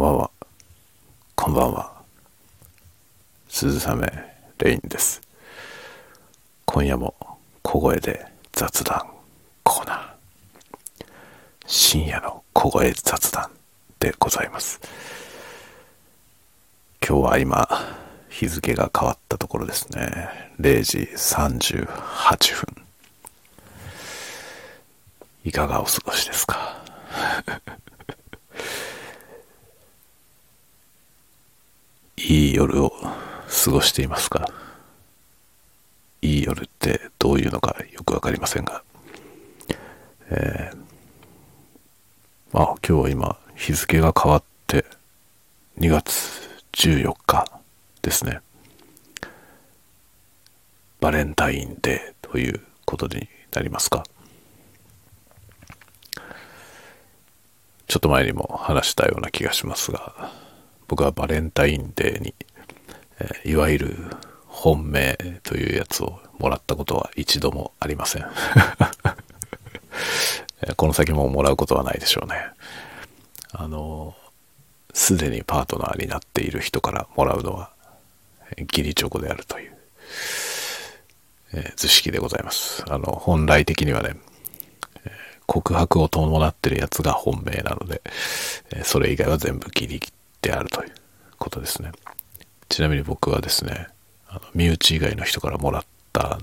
んばんは。こんばんは。鈴雨レインです。今夜も小声で雑談コーナー。深夜の小声雑談でございます。今日は今、日付が変わったところですね。0時38分。いかがお過ごしですか？いい夜を過ごしていますか？いい夜ってどういうのかよくわかりませんが、えー、まあ今日は今日付が変わって2月14日ですね。バレンタインデーということになりますか？ちょっと前にも話したような気がしますが、僕はバレンタインデーに、えー、いわゆる本命というやつをもらったことは一度もありません。この先ももらうことはないでしょうね。あのすでにパートナーになっている人からもらうのは義理チョコであるという、えー、図式でございます。あの本来的にはね告白を伴ってるやつが本命なので、それ以外は全部義理であるということですね。ちなみに僕はですね、あの身内以外の人からもらった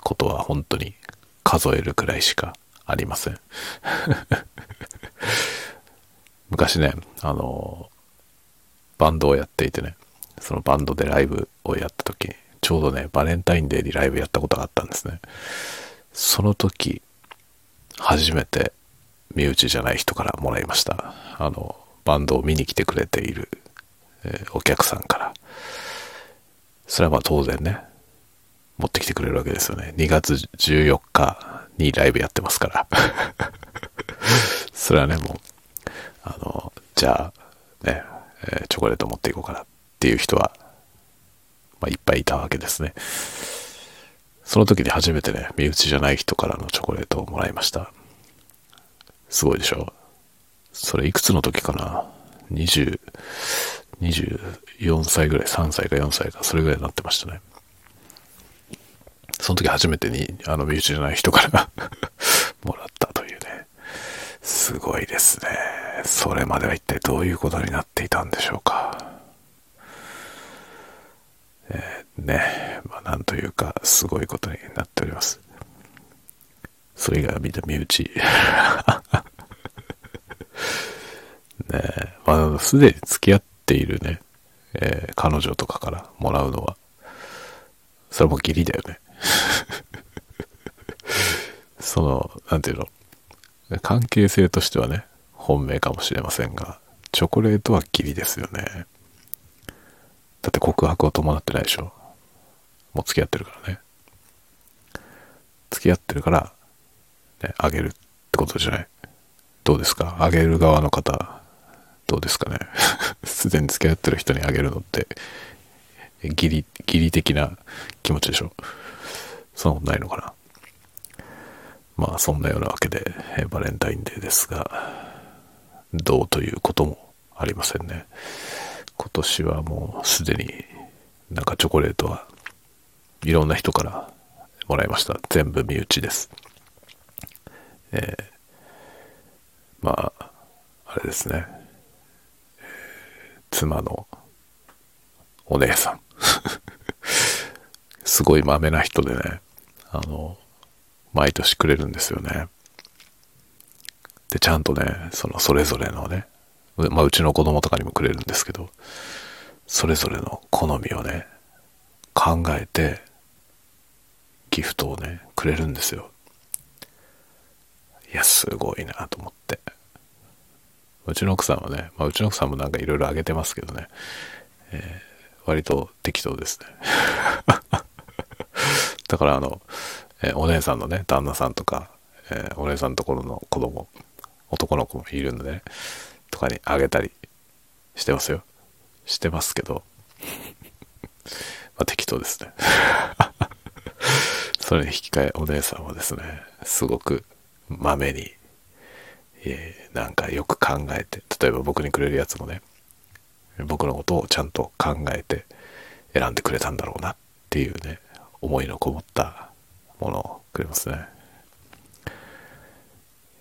ことは本当に数えるくらいしかありません。昔ね、あの、バンドをやっていてね、そのバンドでライブをやった時、ちょうどね、バレンタインデーにライブやったことがあったんですね。その時、初めて身内じゃない人からもらいました。あの、バンドを見に来てくれている、えー、お客さんから。それはまあ当然ね、持ってきてくれるわけですよね。2月14日にライブやってますから。それはね、もう、あの、じゃあ、ね、えー、チョコレート持っていこうかなっていう人は、まあ、いっぱいいたわけですね。その時に初めてね、身内じゃない人からのチョコレートをもらいました。すごいでしょ？それいくつの時かな ?20、24歳ぐらい、3歳か4歳か、それぐらいになってましたね。その時初めてに、あの、身内じゃない人から もらったというね。すごいですね。それまでは一体どういうことになっていたんでしょうか。えー、ね、まあ、なんというか、すごいことになっております。それ以外はみんな身内。ねまあ、すでに付き合っているね、えー、彼女とかからもらうのは、それも義理だよね。その、なんていうの、関係性としてはね、本命かもしれませんが、チョコレートは義理ですよね。だって告白を伴ってないでしょ。もう付き合ってるからね。付き合ってるから、ね、あげるってことじゃない？どうですか？あげる側の方、どうですかねすでに付き合ってる人にあげるのって、義理、義理的な気持ちでしょそんなことないのかなまあそんなようなわけで、えバレンタインデーですが、どうということもありませんね。今年はもうすでになんかチョコレートはいろんな人からもらいました。全部身内です。えー、まあ、あれですね。妻のお姉さん すごいまめな人でね、あの、毎年くれるんですよね。で、ちゃんとね、そのそれぞれのね、まあうちの子供とかにもくれるんですけど、それぞれの好みをね、考えて、ギフトをね、くれるんですよ。いや、すごいなと思って。うちの奥さんはね、まあ、うちの奥さんもなんかいろいろあげてますけどね、えー、割と適当ですね。だからあの、えー、お姉さんのね、旦那さんとか、えー、お姉さんのところの子供、男の子もいるんでね、とかにあげたりしてますよ。してますけど、まあ適当ですね。それに引き換えお姉さんはですね、すごくまめにえ、なんかよく考えて、例えば僕にくれるやつもね、僕のことをちゃんと考えて選んでくれたんだろうなっていうね思いのこもったものをくれますね。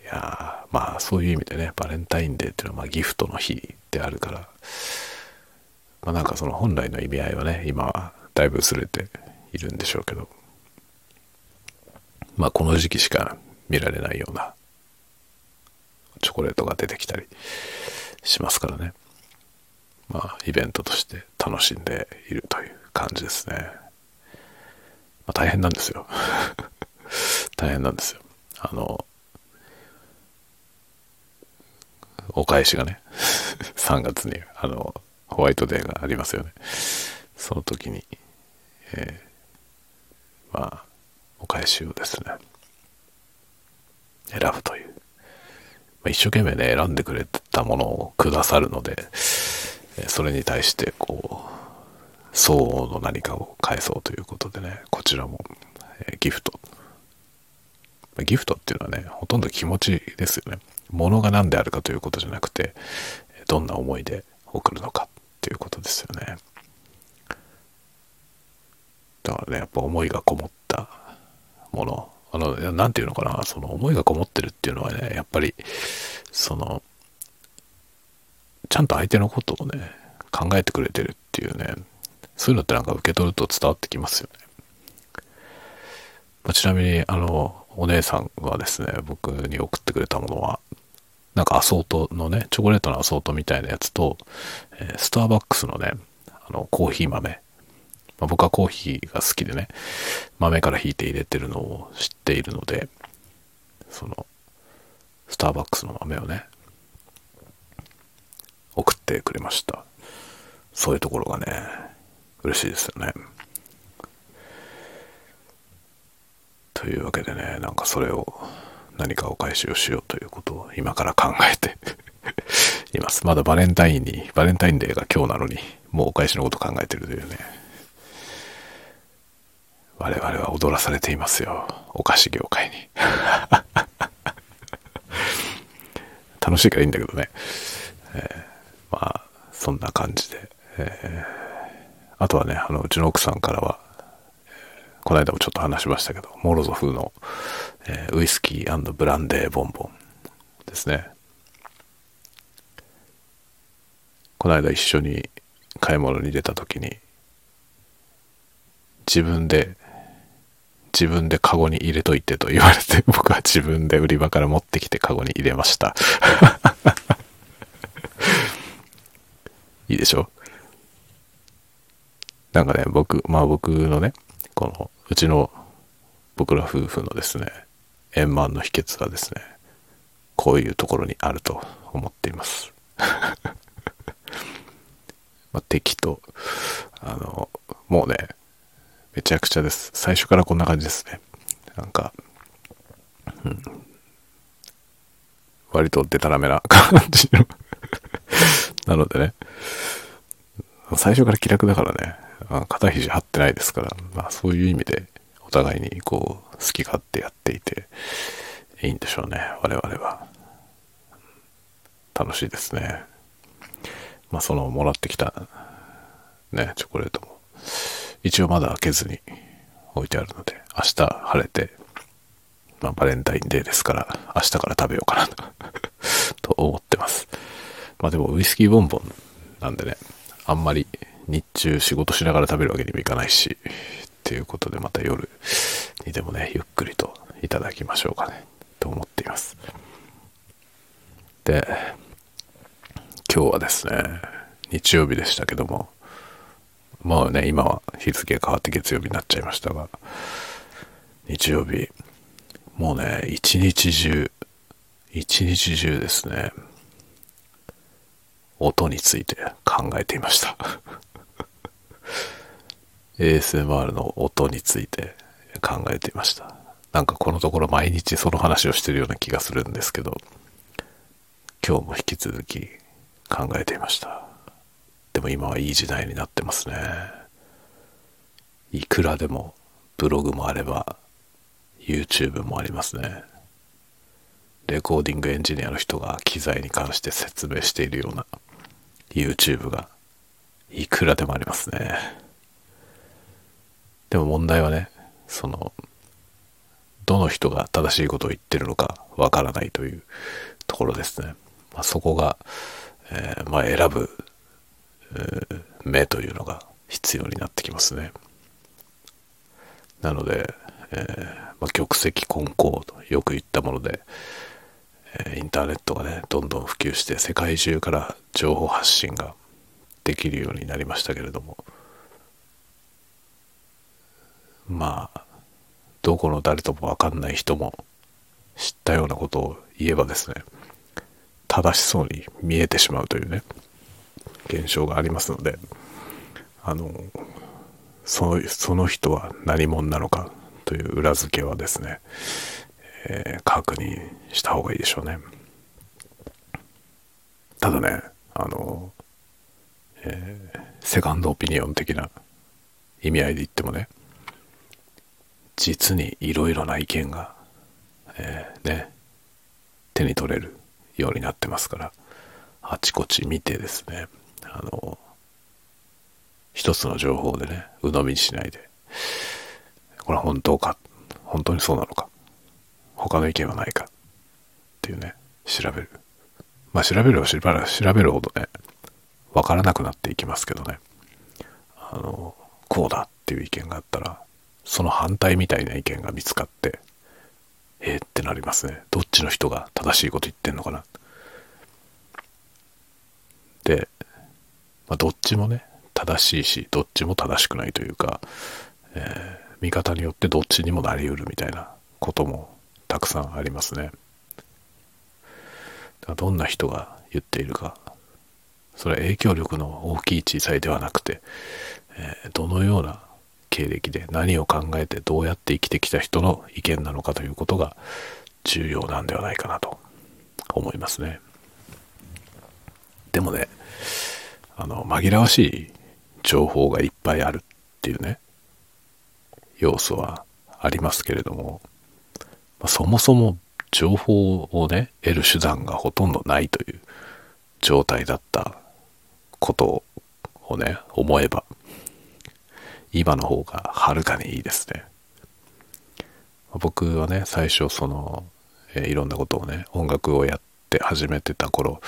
いやまあそういう意味でねバレンタインデーっていうのはまあギフトの日であるからまあなんかその本来の意味合いはね今はだいぶ薄れているんでしょうけどまあこの時期しか見られないようなチョコレートが出てきたりしますからね。まあイベントとして楽しんでいるという感じですね、まあ、大変なんですよ。大変なんですよ。あのお返しがね 3月にあのホワイトデーがありますよね。その時に、えー、まあお返しをですね選ぶという、一生懸命ね選んでくれたものをくださるのでそれに対してこう相応の何かを返そうということでねこちらも、え、ギフト。ギフトっていうのはねほとんど気持ちですよね。物が何であるかということじゃなくてどんな思いで送るのかっていうことですよね。だからねやっぱ思いがこもったものあの何て言うのかな。その思いがこもってるっていうのはねやっぱりそのちゃんと相手のことをね考えてくれてるっていうねそういうのってなんか受け取ると伝わってきますよね、まあ、ちなみにあのお姉さんはですね僕に送ってくれたものはなんかアソートのねチョコレートのアソートみたいなやつと、えー、スターバックスのねあのコーヒー豆まあ、僕はコーヒーが好きでね、豆から引いて入れてるのを知っているので、その、スターバックスの豆をね、送ってくれました。そういうところがね、嬉しいですよね。というわけでね、なんかそれを何かお返しをしようということを今から考えて います。まだバレンタインに、バレンタインデーが今日なのに、もうお返しのこと考えてるというね。我々は踊らされていますよ。お菓子業界に。楽しいからいいんだけどね、えー、まあそんな感じで、えー、あとはねあのうちの奥さんからは、この間もちょっと話しましたけどモロゾフの、えー、ウイスキーブランデーボンボンですね。この間一緒に買い物に出た時に自分で自分でカゴに入れといてと言われて、僕は自分で売り場から持ってきてカゴに入れました。いいでしょ？なんかね、僕、まあ僕のね、この、うちの僕ら夫婦のですね、円満の秘訣はですね、こういうところにあると思っています。まあ、敵と、あの、もうね、めちゃくちゃです。最初からこんな感じですね。なんか、うん、割とデタラメな 感じのなのでね、最初から気楽だからね、肩肘張ってないですから、まあそういう意味でお互いにこう好き勝手やっていていいんでしょうね、我々は。楽しいですね。まあそのもらってきたね、チョコレートも一応まだ開けずに置いてあるので、明日晴れて、まあ、バレンタインデーですから、明日から食べようかなと と思ってます。まあでもウイスキーボンボンなんでね、あんまり日中仕事しながら食べるわけにもいかないし、っていうことでまた夜にでもね、ゆっくりといただきましょうかね、と思っています。で、今日はですね、日曜日でしたけども、まあね、今は日付変わって月曜日になっちゃいましたが、日曜日、もうね、一日中、一日中ですね、音について考えていました。ASMR の音について考えていました。なんかこのところ毎日その話をしてるような気がするんですけど、今日も引き続き考えていました。でも今はいい時代になってますね。いくらでもブログもあれば YouTube もありますね。レコーディングエンジニアの人が機材に関して説明しているような YouTube がいくらでもありますね。でも問題はね、その、どの人が正しいことを言ってるのかわからないというところですね。まあ、そこが、えー、まあ、選ぶ、目というのが必要になってきますね。なので、えー、まあ、玉石混交とよく言ったもので、えインターネットがね、どんどん普及して世界中から情報発信ができるようになりましたけれども、まあ、どこの誰ともわかんない人も知ったようなことを言えばですね、正しそうに見えてしまうというね、現象がありますので、あの、そのその人は何者なのかという裏付けはですね、えー、確認した方がいいでしょうね。ただね、あの、えー、セカンドオピニオン的な意味合いで言ってもね、実にいろいろな意見が、えー、ね、手に取れるようになってますから、あちこち見てですね、あの、一つの情報でね、鵜呑みにしないで、これは本当か、本当にそうなのか、他の意見はないか、っていうね、調べる。まあ調べれば調べるほどね、わからなくなっていきますけどね、あの、こうだっていう意見があったら、その反対みたいな意見が見つかって、えー、ってなりますね。どっちの人が正しいこと言ってんのかな。で、まあ、どっちもね、正しいし、どっちも正しくないというか、えー、見方によってどっちにもなりうるみたいなこともたくさんありますね。どんな人が言っているか、それは影響力の大きい小さいではなくて、えー、どのような経歴で何を考えてどうやって生きてきた人の意見なのかということが重要なんではないかなと思いますね。でもね、あの、紛らわしい情報がいっぱいあるっていうね、要素はありますけれども、まあ、そもそも情報をね、得る手段がほとんどないという状態だったことをね、思えば、今の方がはるかにいいですね。僕はね、最初その、え、いろんなことをね、音楽をやって始めてた頃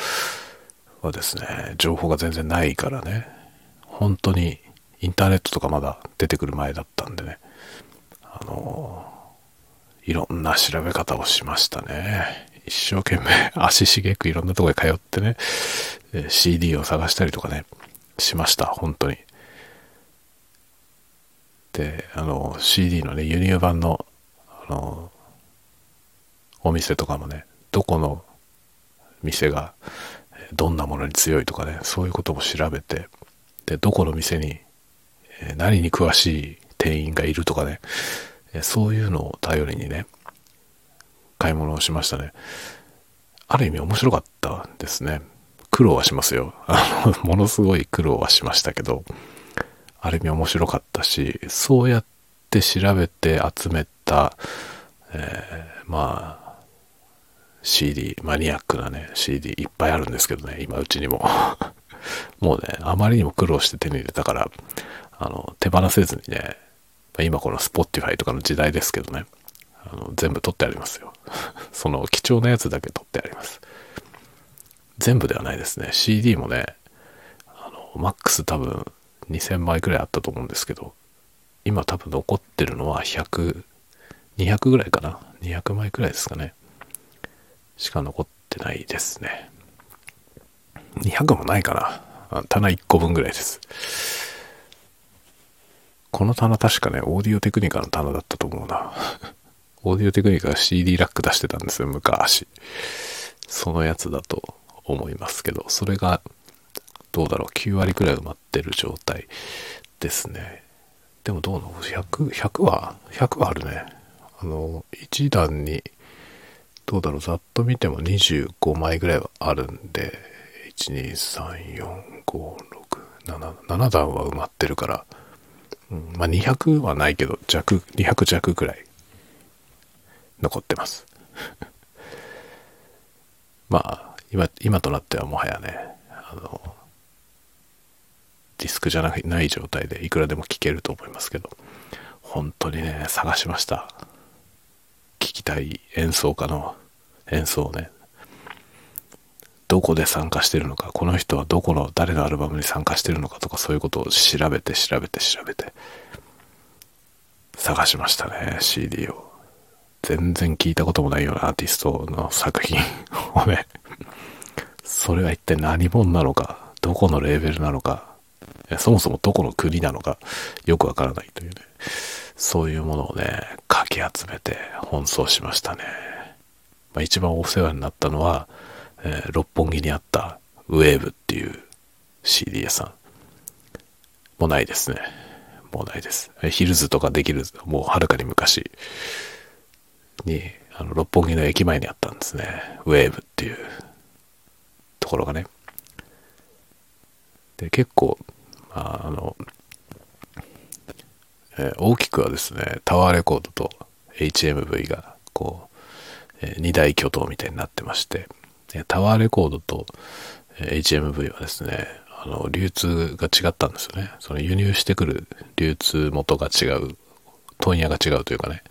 はですね、情報が全然ないからね、本当にインターネットとかまだ出てくる前だったんでね、あの、いろんな調べ方をしましたね。一生懸命 足しげくいろんなとこへ通ってね、CD を探したりとかね、しました、本当に。で、あの、CD のね、輸入版の、あの、お店とかもね、どこの店がどんなものに強いとかね、そういうことも調べて、で、どこの店に何に詳しい店員がいるとかね、そういうのを頼りにね、買い物をしましたね。ある意味面白かったですね。苦労はしますよ。あの、ものすごい苦労はしましたけど、ある意味面白かったし、そうやって調べて集めた、えー、まあ、CD、マニアックなね、CD いっぱいあるんですけどね、今うちにも。もうね、あまりにも苦労して手に入れたから、あの、手放せずにね、今この Spotify とかの時代ですけどね、あの全部取ってありますよ。その貴重なやつだけ取ってあります。全部ではないですね。CD もね、あの、マックス多分2000枚くらいあったと思うんですけど、今多分残ってるのは100、200ぐらいかな？200枚くらいですかね。しか残ってないですね。200もないかな。棚1個分ぐらいです。この棚確かね、オーディオテクニカの棚だったと思うな。オーディオテクニカが CD ラック出してたんですよ、昔。そのやつだと思いますけど、それがどうだろう、9割くらい埋まってる状態ですね。でもどうなの ?100、100は、100はあるね。あの、1段に、どうだろう、ざっと見ても25枚ぐらいはあるんで、1、2、3、4、5、6、7、7段は埋まってるから、うん、まあ200はないけど、弱、200弱くらい残ってます。まあ、今、今となってはもはやね、あの、ディスクじゃないない状態でいくらでも聴けると思いますけど、本当にね、探しました。聴きたい演奏家の演奏をね、どこで参加してるのか、この人はどこの誰のアルバムに参加してるのかとかそういうことを調べて調べて調べて。探しましたね、CD を。全然聞いたこともないようなアーティストの作品をね、それは一体何者なのか、どこのレーベルなのか、そもそもどこの国なのか、よくわからないというね、そういうものをね、かき集めて奔走しましたね。まあ、一番お世話になったのは、えー、六本木にあったウェーブっていう CD 屋さん。もうないですね。もうないです。ヒルズとかできる、もうはるかに昔に、あの、六本木の駅前にあったんですね。ウェーブっていうところがね。で、結構、あ、あの、えー、大きくはですね、タワーレコードと HMV が、こう、えー、二大巨頭みたいになってまして、タワーレコードと HMV はですね、あの、流通が違ったんですよね。その輸入してくる流通元が違う、問屋が違うというかね、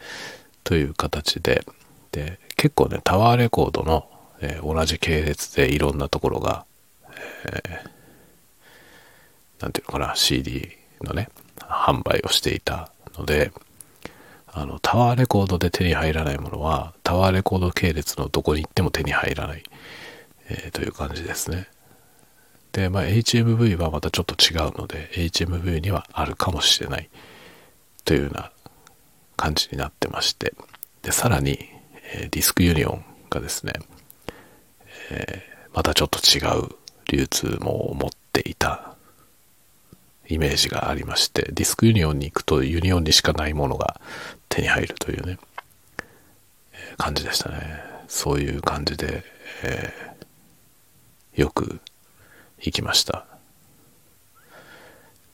という形で、で、結構ね、タワーレコードの、えー、同じ系列でいろんなところが、えー、ていうのかな、CD のね、販売をしていたので、あの、タワーレコードで手に入らないものは、タワーレコード系列のどこに行っても手に入らない、えー、という感じですね。で、まあ、HMV はまたちょっと違うので、HMV にはあるかもしれないというような感じになってまして、で、さらに、えー、ディスクユニオンがですね、えー、またちょっと違う流通網を持っていたイメージがありまして、ディスクユニオンに行くとユニオンにしかないものが手に入るというね、えー、感じでしたね。そういう感じで、えー、よく行きました。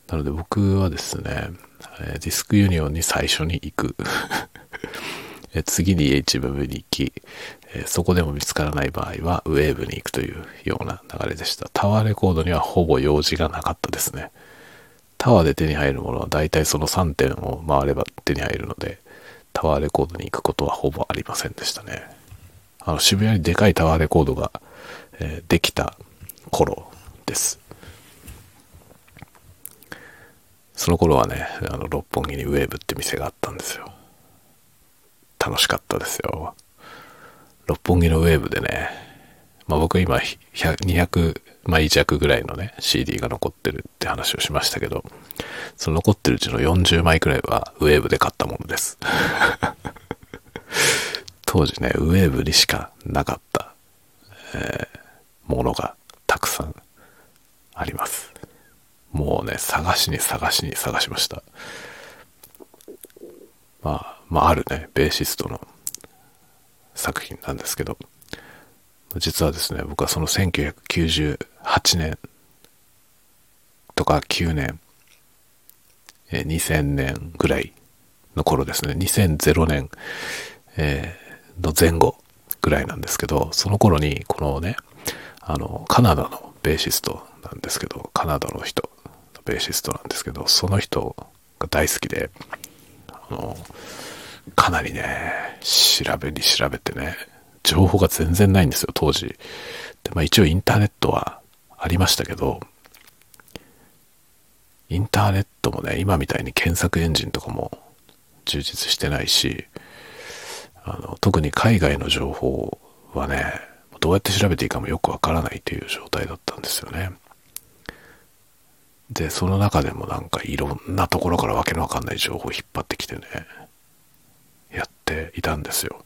なので僕はですねえ、ディスクユニオンに最初に行く。次に HMV に行きえ、そこでも見つからない場合はウェーブに行くというような流れでした。タワーレコードにはほぼ用事がなかったですね。タワーで手に入るものは大体その3点を回れば手に入るので、タワーレコードに行くことはほぼありませんでしたね。あの渋谷にでかいタワーレコードが、えー、できた頃です。その頃はね、あの六本木にウェーブって店があったんですよ。楽しかったですよ。六本木のウェーブでね、まあ僕今200枚弱ぐらいのね、CD が残ってるって話をしましたけど、その残ってるうちの40枚くらいはウェーブで買ったものです。当時ね、ウェーブにしかなかった、えー、ものがたくさんあります。もうね、探しに探しに探しました。まあ、まあ、あるね、ベーシストの作品なんですけど、実はですね、僕はその1998 8年とか9年、え2000年ぐらいの頃ですね、2000年、えー、の前後ぐらいなんですけど、その頃にこのね、あの、カナダのベーシストなんですけど、カナダの人の、ベーシストなんですけど、その人が大好きで、あの、かなりね、調べに調べてね、情報が全然ないんですよ、当時。で、まあ一応インターネットはありましたけど、インターネットもね、今みたいに検索エンジンとかも充実してないし、あの特に海外の情報はね、どうやって調べていいかもよくわからないという状態だったんですよね。で、その中でもなんかいろんなところからわけのわかんない情報を引っ張ってきてね、やっていたんですよ。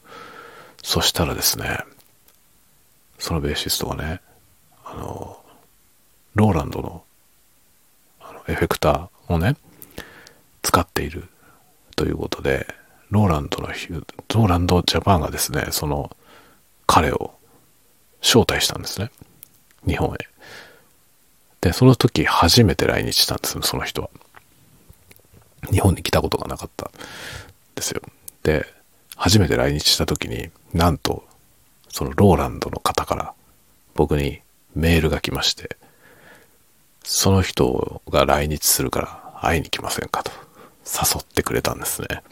そしたらですね、そのベーシストがね、あの、ローランドのあのエフェクターをね、使っているということで、ローランドの、ローランドジャパンがですね、その彼を招待したんですね。日本へ。で、その時初めて来日したんですその人は。日本に来たことがなかったんですよ。で、初めて来日した時に、なんと、そのローランドの方から僕にメールが来まして、その人が来日するから会いに来ませんかと誘ってくれたんですね。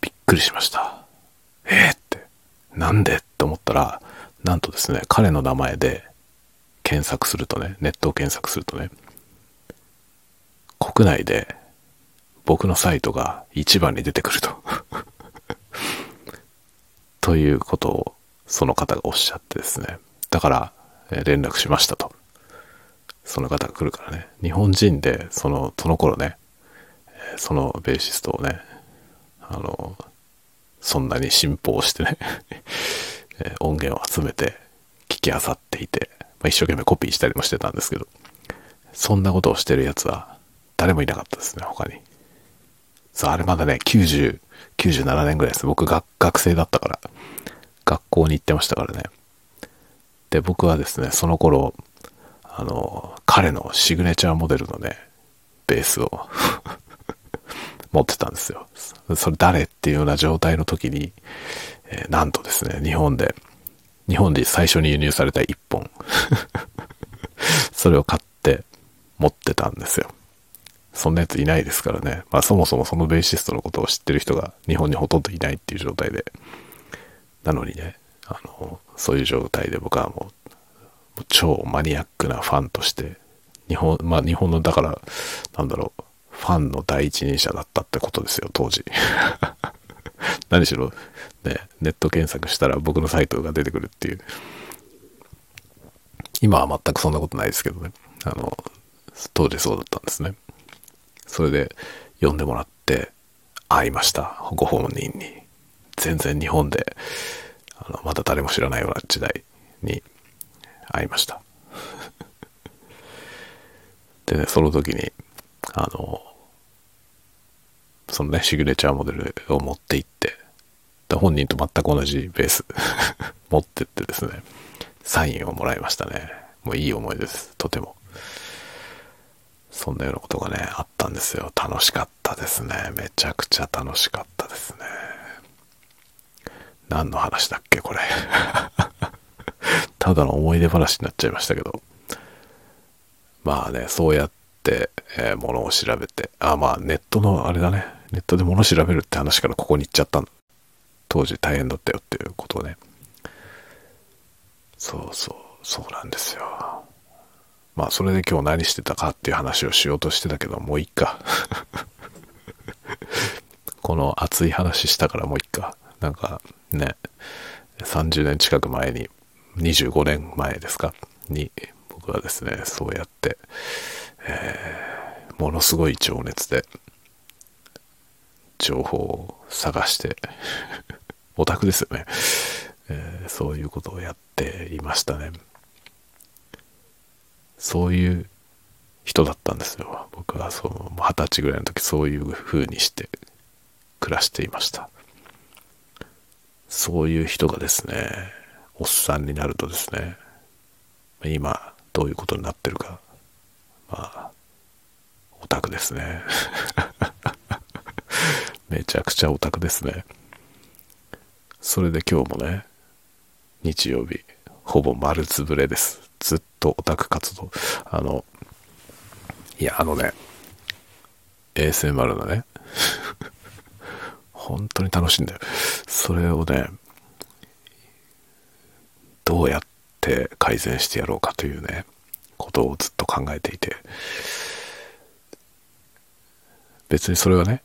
びっくりしました。えー、って、なんで？って思ったら、なんとですね、彼の名前で検索するとね、ネットを検索するとね、国内で僕のサイトが一番に出てくると ということをその方がおっしゃってですね。だから、連絡しましたと。その方が来るからね。日本人で、その、その頃ね、そのベーシストをね、あの、そんなに信奉してね 音源を集めて聞き漁っていて、まあ、一生懸命コピーしたりもしてたんですけど、そんなことをしてるやつは誰もいなかったですね、他に。そう、あれまだね、90、97年ぐらいです。僕が学生だったから、学校に行ってましたからね。で、僕はですね、その頃、あの、彼のシグネチャーモデルのね、ベースを 持ってたんですよ。それ誰っていうような状態の時に、えー、なんとですね、日本で、日本で最初に輸入された一本 それを買って持ってたんですよ。そんなやついないですからね。まあそもそもそのベーシストのことを知ってる人が日本にほとんどいないっていう状態で。なのにね、あの、そういう状態で僕はもう、超マニアックなファンとして、日本、まあ日本の、だから、なんだろう、ファンの第一人者だったってことですよ、当時。何しろ、ね、ネット検索したら僕のサイトが出てくるっていう。今は全くそんなことないですけどね。あの、当時そうだったんですね。それで呼んでもらって会いました。ご本人に。全然日本で、あの、まだ誰も知らないような時代に会いました。でね、その時に、あの、そのね、シグネチャーモデルを持って行って、で本人と全く同じベース 持ってってですね、サインをもらいましたね。もういい思いです。とても。そんなようなことがね、あったんですよ。楽しかったですね。めちゃくちゃ楽しかったですね。何の話だっけ、これ。ただの思い出話になっちゃいましたけど。まあね、そうやって、えー、ものを調べて、あ、まあネットのあれだね、ネットで物調べるって話からここに行っちゃった当時大変だったよっていうことをね。そうそう、そうなんですよ。まあそれで今日何してたかっていう話をしようとしてたけど、もういっか。この熱い話したからもういっか。なんかね、30年近く前に、25年前ですか？に、僕はですね、そうやって、えー、ものすごい情熱で、情報を探して オタクですよね、えー、そういうことをやっていましたね。そういう人だったんですよ。僕はそう、二十歳ぐらいの時そういう風にして暮らしていました。そういう人がですね、おっさんになるとですね、今どういうことになってるか、まあ、オタクですね。めちゃくちゃオタクですね。それで今日もね、日曜日、ほぼ丸つぶれです。ずっとオタク活動。あの、いや、あのね、ASMR のね、本当に楽しいんだよ。それをね、どうやって改善してやろうかというね、ことをずっと考えていて、別にそれはね、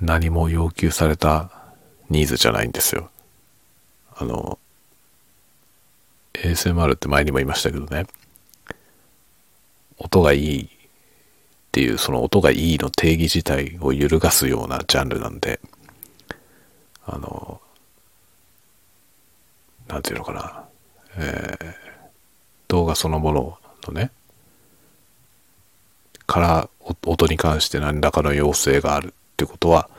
何も要求されたニーズじゃないんですよ。あの、ASMR って前にも言いましたけどね、音がいいっていう、その音がいいの定義自体を揺るがすようなジャンルなんで、あの、なんていうのかな、えー、動画そのもののね、から音に関して何らかの要請があるってことは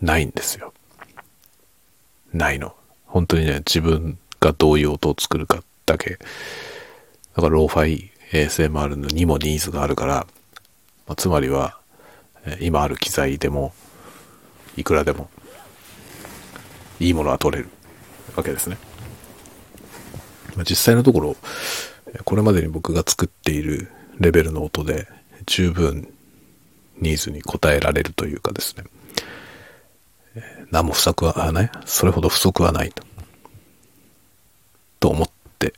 ないんですよ。ないの。本当にね、自分がどういう音を作るかだけ。だからローファイ ASMR のにもニーズがあるから、まあ、つまりは、今ある機材でも、いくらでも、いいものは取れるわけですね。まあ、実際のところ、これまでに僕が作っているレベルの音で十分ニーズに応えられるというかですね、何も不足はない、それほど不足はないと、と思って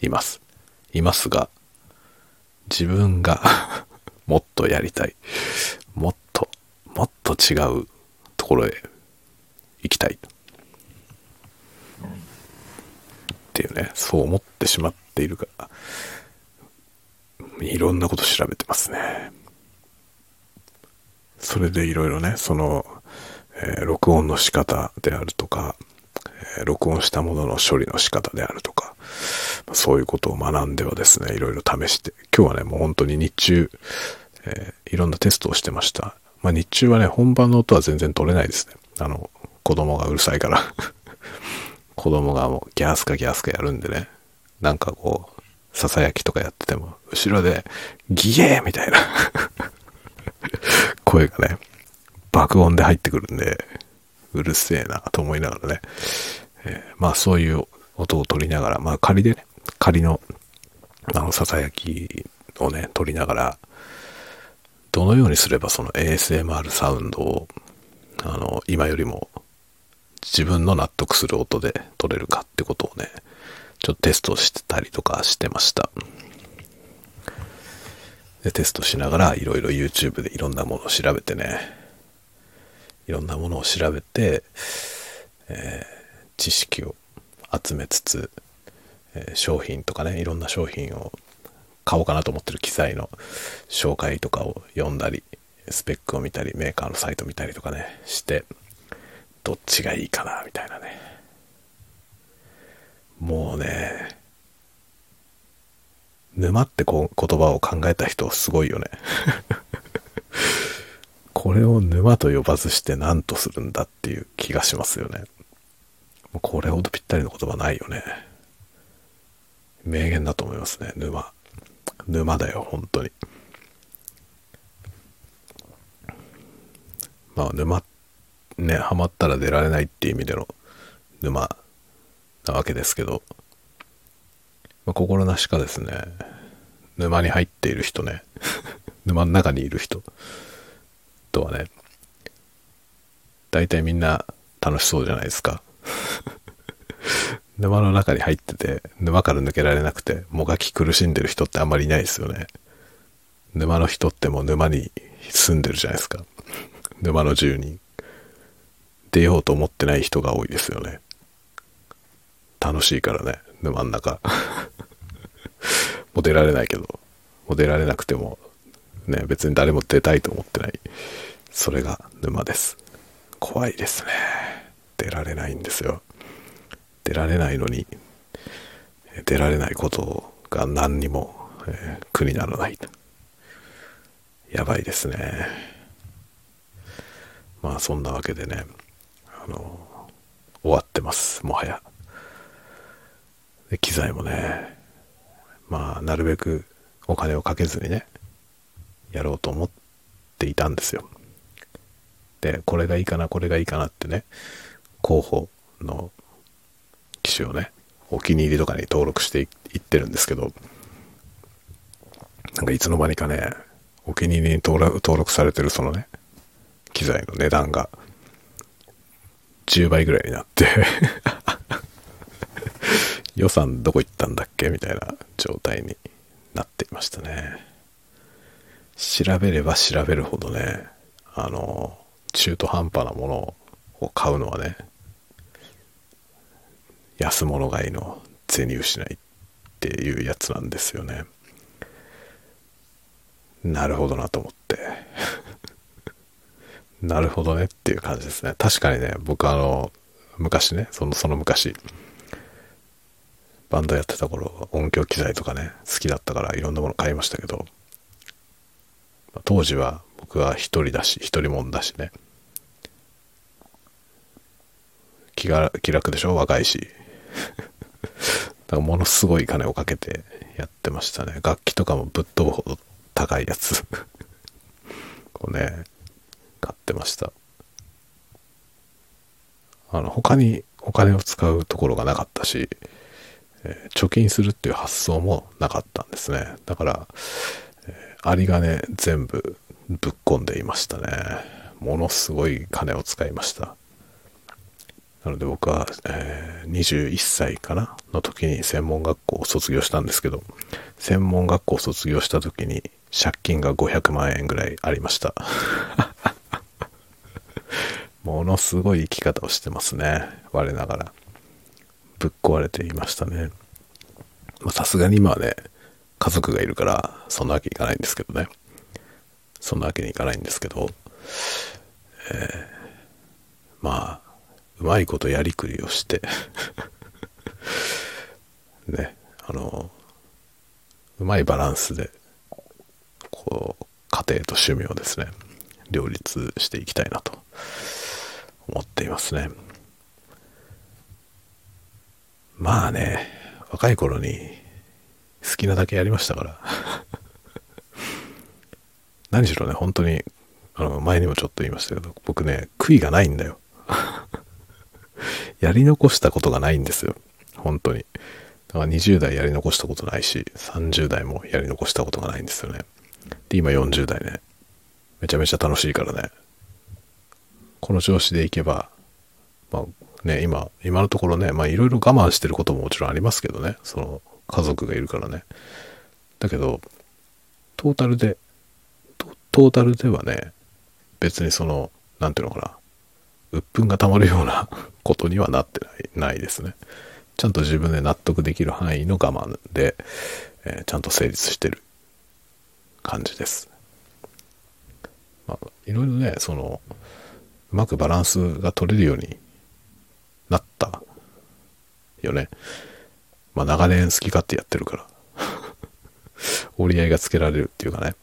います。いますが、自分が もっとやりたい。もっと、もっと違うところへ行きたい。っていうね、そう思ってしまっているから、いろんなこと調べてますね。それでいろいろね、その、えー、録音の仕方であるとか、えー、録音したものの処理の仕方であるとか、そういうことを学んではですね、いろいろ試して、今日はね、もう本当に日中、えー、いろんなテストをしてました。まあ日中はね、本番の音は全然取れないですね。あの、子供がうるさいから子供がもうギャースかギャースかやるんでね、なんかこう、ささやきとかやってても、後ろで、ギエーみたいな。声がね、爆音で入ってくるんで、うるせえなと思いながらね、えー、まあそういう音を取りながら、まあ仮でね、仮の、あの、ささやきをね、取りながら、どのようにすればその ASMR サウンドを、あの、今よりも自分の納得する音で取れるかってことをね、ちょっとテストしてたりとかしてました。で、テストしながらいろいろ YouTube でいろんなものを調べてね、いろんなものを調べて、えー、知識を集めつつ、えー、商品とかね、いろんな商品を買おうかなと思ってる機材の紹介とかを読んだり、スペックを見たり、メーカーのサイト見たりとかね、して、どっちがいいかな、みたいなね。もうね、沼ってこ言葉を考えた人すごいよね これを沼と呼ばずして何とするんだっていう気がしますよね。もうこれほどぴったりの言葉ないよね。名言だと思いますね、沼。沼だよ、本当に。まあ、沼っ、ね、ハマったら出られないっていう意味での沼なわけですけど、まあ、心なしかですね、沼に入っている人ね、沼の中にいる人とはね、大体みんな楽しそうじゃないですか。沼の中に入ってて、沼から抜けられなくて、もがき苦しんでる人ってあんまりいないですよね。沼の人ってもう沼に住んでるじゃないですか。沼の住人。出ようと思ってない人が多いですよね。楽しいからね、沼ん中。もう出られないけど、もう出られなくても、ね、別に誰も出たいと思ってない。それが沼です。怖いですね。出られないんですよ。出られないのに、出られないことが何にも、えー、苦にならない。やばいですね。まあそんなわけでね、の、終わってます、もはや。で機材もね、まあ、なるべくお金をかけずにね、やろうと思っていたんですよ。で、これがいいかな、これがいいかなってね、候補の機種をね、お気に入りとかに登録していってるんですけど、なんかいつの間にかね、お気に入りに登録されてるそのね、機材の値段が10倍ぐらいになって 予算どこ行ったんだっけみたいな状態になっていましたね。調べれば調べるほどね、あの、中途半端なものを買うのはね、安物買いの銭失いっていうやつなんですよね。なるほどなと思って。なるほどねっていう感じですね。確かにね、僕あの、昔ね、その、その昔、バンドやってた頃、音響機材とかね、好きだったからいろんなもの買いましたけど、当時は僕は一人だし、一人もんだしね、気が気楽でしょ？若いし。だからものすごい金をかけてやってましたね。楽器とかもぶっ飛ぶほど高いやつこうね、買ってました。あの、他にお金を使うところがなかったし、えー、貯金するっていう発想もなかったんですね。だから、えー、有り金全部ぶっ込んでいましたね。ものすごい金を使いました。なので僕は、えー、21歳かなの時に専門学校を卒業したんですけど、専門学校を卒業した時に借金が500万円ぐらいありました。ものすごい生き方をしてますね。我ながら。ぶっ壊れていましたね。さすがに今はね、家族がいるから、そんなわけいかないんですけどね。そんなわけにいかないんですけど、えー、まあ、うまいことやりくりをして ね、あの、うまいバランスで、こう、家庭と趣味をですね、両立していきたいなと思っていますね。まあね、若い頃に好きなだけやりましたから 何しろね、本当に、あの、前にもちょっと言いましたけど、僕ね、悔いがないんだよ やり残したことがないんですよ。本当に。だから20代やり残したことないし、30代もやり残したことがないんですよね。で、今40代ね。めちゃめちゃ楽しいからね。この調子でいけば、まあね、今、今のところね、まあいろいろ我慢してることももちろんありますけどね。その家族がいるからね。だけど、トータルで、トータルではね、別にその、なんていうのかな。鬱憤がたまるような ことにはなってないないですね。ちゃんと自分で納得できる範囲の我慢で、えー、ちゃんと成立してる感じです。まあ、いろいろね、その、うまくバランスが取れるようになったよね。まあ長年好き勝手やってるから 折り合いがつけられるっていうかね。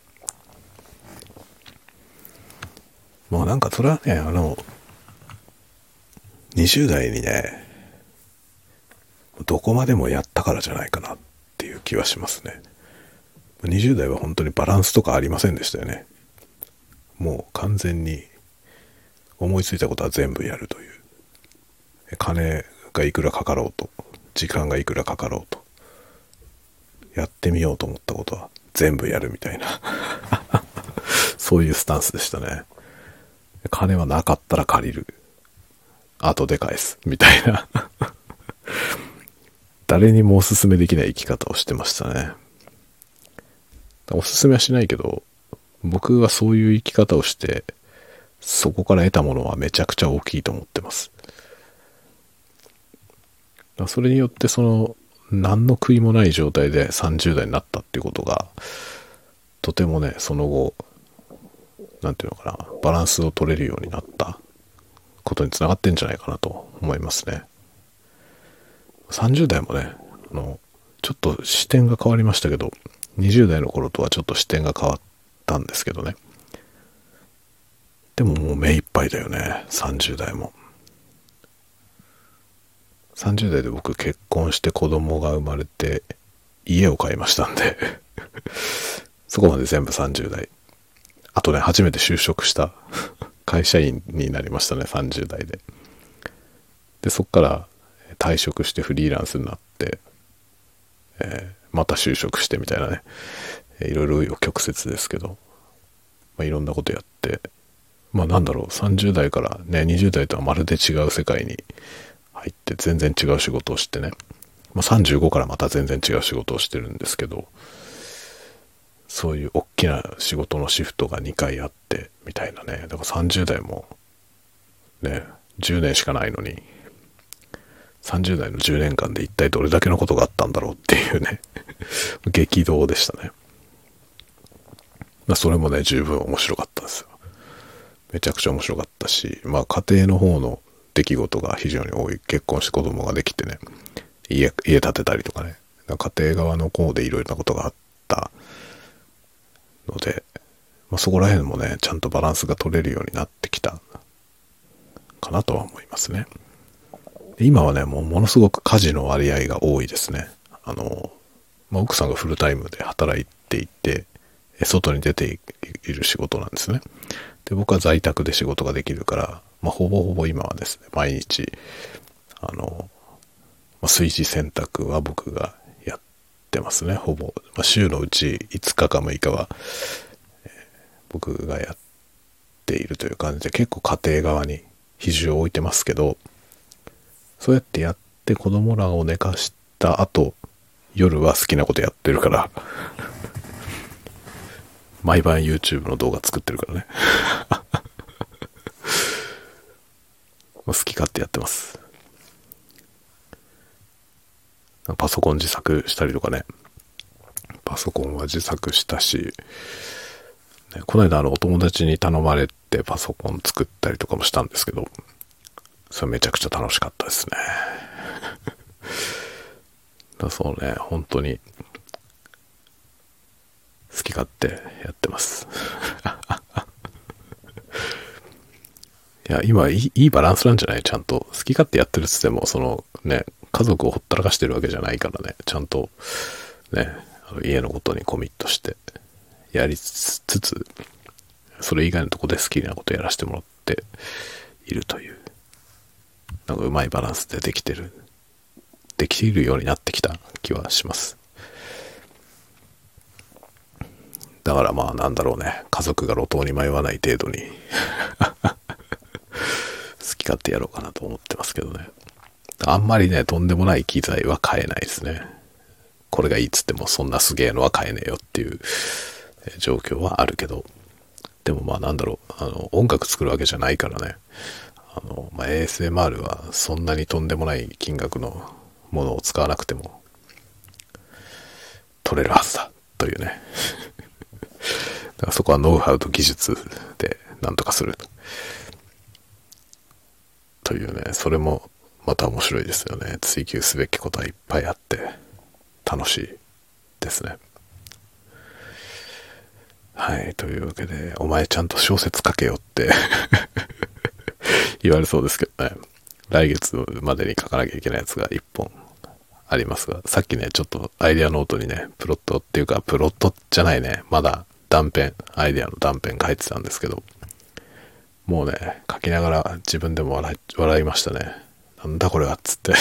もうなんかそれはね、あの、20代にね、どこまでもやったからじゃないかなっていう気はしますね。20代は本当にバランスとかありませんでしたよね。もう完全に思いついたことは全部やるという。金がいくらかかろうと、時間がいくらかかろうと、やってみようと思ったことは全部やるみたいな そういうスタンスでしたね。金はなかったら借りる。後で返す。みたいな 誰にもおすすめできない生き方をしてましたね。おすすめはしないけど、僕はそういう生き方をして、そこから得たものはめちゃくちゃ大きいと思ってます。それによってその何の悔いもない状態で30代になったっていうことがとてもねその後何て言うのかなバランスを取れるようになったことにつながってんじゃないかなと思いますね30代もねあのちょっと視点が変わりましたけど20代の頃とはちょっと視点が変わったんですけどねでももう目いっぱいだよね。30代も。30代で僕結婚して子供が生まれて家を買いましたんで。そこまで全部30代。あとね、初めて就職した。会社員になりましたね、30代で。で、そっから退職してフリーランスになって、えー、また就職してみたいなね、いろいろ曲折ですけど、まあ、いろんなことやって、まあなんだろう、30代からね、20代とはまるで違う世界に入って全然違う仕事をしてね、まあ、35からまた全然違う仕事をしてるんですけどそういう大きな仕事のシフトが2回あってみたいなねだから30代もね10年しかないのに30代の10年間で一体どれだけのことがあったんだろうっていうね 激動でしたね。まあ、それもね、十分面白かったんですよ。めちゃくちゃ面白かったし、まあ家庭の方の出来事が非常に多い。結婚して子供ができてね、家、家建てたりとかね、家庭側の方でいろいろなことがあったので、まあ、そこら辺もね、ちゃんとバランスが取れるようになってきたかなとは思いますね。今はね、もうものすごく家事の割合が多いですね。あの、まあ、奥さんがフルタイムで働いていて、外に出ている仕事なんですね。で、僕は在宅で仕事ができるから、まあ、ほぼほぼ今はですね、毎日、あの、まあ、炊事洗濯は僕がやってますね、ほぼ。まあ、週のうち5日か6日は、えー、僕がやっているという感じで、結構家庭側に比重を置いてますけど、そうやってやって子供らを寝かした後、夜は好きなことやってるから 毎晩 YouTube の動画作ってるからね 好き勝手やってます。パソコン自作したりとかね。パソコンは自作したし、ね、この間あのお友達に頼まれてパソコン作ったりとかもしたんですけど、それめちゃくちゃ楽しかったですね。だ そうね、本当に好き勝手やってます。いや、今いい、いいバランスなんじゃない？ちゃんと。好き勝手やってるっつっても、そのね、家族をほったらかしてるわけじゃないからね、ちゃんと、ね、あの家のことにコミットしてやりつつ、それ以外のとこで好きなことやらせてもらっているという、なんかうまいバランスでできてる、できるようになってきた気はします。だからまあなんだろうね、家族が路頭に迷わない程度に 好き勝手やろうかなと思ってますけどね。あんまりね、とんでもない機材は買えないですね。これがいいっつってもそんなすげえのは買えねえよっていう状況はあるけど、でもまあなんだろう、あの、音楽作るわけじゃないからね、あの、まあ、ASMR はそんなにとんでもない金額のものを使わなくても取れるはずだというね。だからそこはノウハウと技術でなんとかする。というね、それもまた面白いですよね。追求すべきことはいっぱいあって楽しいですね。はい、というわけで、お前ちゃんと小説書けよって 言われそうですけどね。来月までに書かなきゃいけないやつが1本ありますが、さっきね、ちょっとアイデアノートにね、プロットっていうか、プロットじゃないね、まだ断片、アイデアの断片書いてたんですけど、もうね、書きながら自分でも笑い笑いましたね。なんだこれはっつって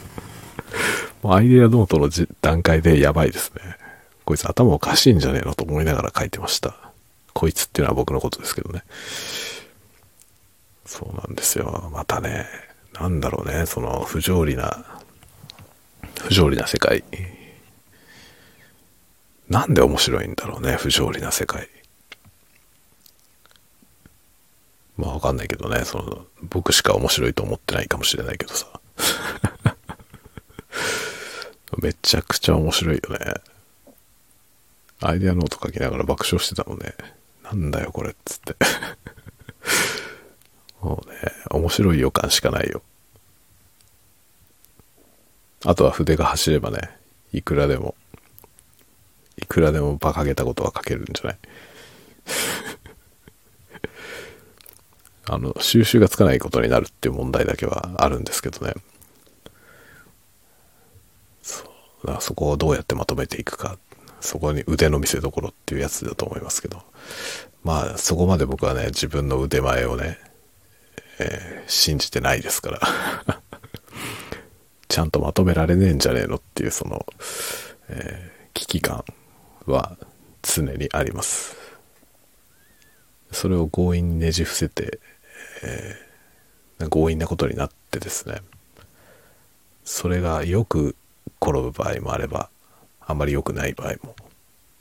もうアイデアノートの段階でやばいですね。こいつ頭おかしいんじゃねえのと思いながら書いてました。こいつっていうのは僕のことですけどね。そうなんですよ。またね、なんだろうね、その不条理な、不条理な世界。なんで面白いんだろうね、不条理な世界。まあわかんないけどね、その、僕しか面白いと思ってないかもしれないけどさ。めちゃくちゃ面白いよね。アイデアノート書きながら爆笑してたもんね。なんだよこれっつって。もうね、面白い予感しかないよ。あとは筆が走ればね、いくらでも、いくらでも馬鹿げたことは書けるんじゃない？あの、収集がつかないことになるっていう問題だけはあるんですけどね。そう。だからそこをどうやってまとめていくか。そこに腕の見せ所っていうやつだと思いますけど。まあ、そこまで僕はね、自分の腕前をね、えー、信じてないですから。ちゃんとまとめられねえんじゃねえのっていう、その、えー、危機感は常にあります。それを強引にねじ伏せて、えー、強引なことになってですねそれがよく転ぶ場合もあればあまり良くない場合も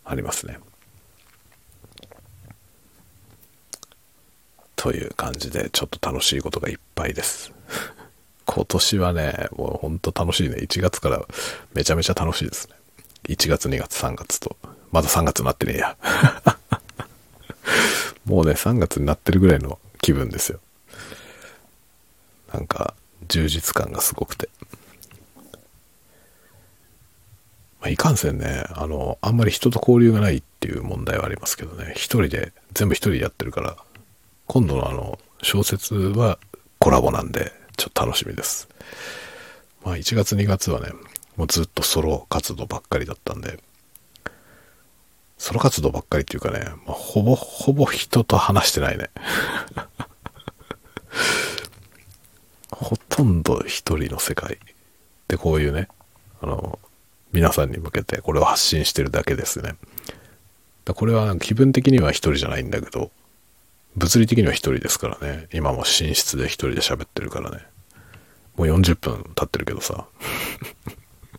ありますね。という感じでちょっと楽しいことがいっぱいです。今年はね、もうほんと楽しいね。1月からめちゃめちゃ楽しいですね。1月、2月、3月と。まだ3月になってねえや。もうね、3月になってるぐらいの気分ですよ。なんか、充実感がすごくて。まあ、いかんせんね、あの、あんまり人と交流がないっていう問題はありますけどね、一人で、全部一人でやってるから、今度のあの、小説はコラボなんで、ちょっと楽しみです。まあ、1月2月はね、もうずっとソロ活動ばっかりだったんで、ソロ活動ばっかりっていうかね、まあ、ほぼほぼ人と話してないね。ほとんど一人の世界ってこういうね、あの、皆さんに向けてこれを発信してるだけですね。これは気分的には一人じゃないんだけど、物理的には一人ですからね。今も寝室で一人で喋ってるからね。もう40分経ってるけどさ。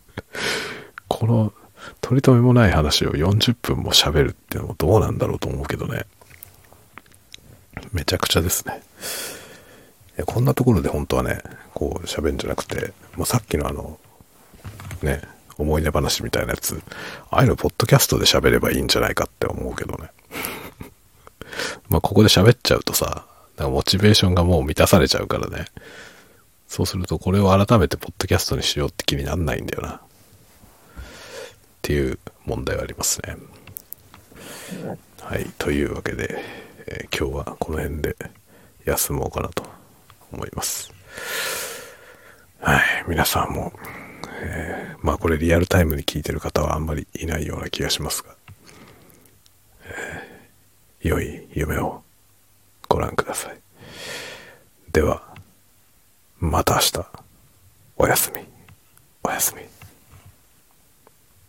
この取り留めもない話を40分も喋るっていうのもどうなんだろうと思うけどね。めちゃくちゃですね。こんなところで本当はね、こう喋るんじゃなくて、もうさっきのあの、ね、思い出話みたいなやつ、ああいうのポッドキャストで喋ればいいんじゃないかって思うけどね。まあここで喋っちゃうとさ、なんかモチベーションがもう満たされちゃうからね。そうするとこれを改めてポッドキャストにしようって気になんないんだよな。っていう問題はありますね。はい。というわけで、えー、今日はこの辺で休もうかなと思います。はい。皆さんも、えー、まあこれリアルタイムに聞いてる方はあんまりいないような気がしますが、えー、良い夢をご覧ください。では、また明日、おやすみ、おやすみ。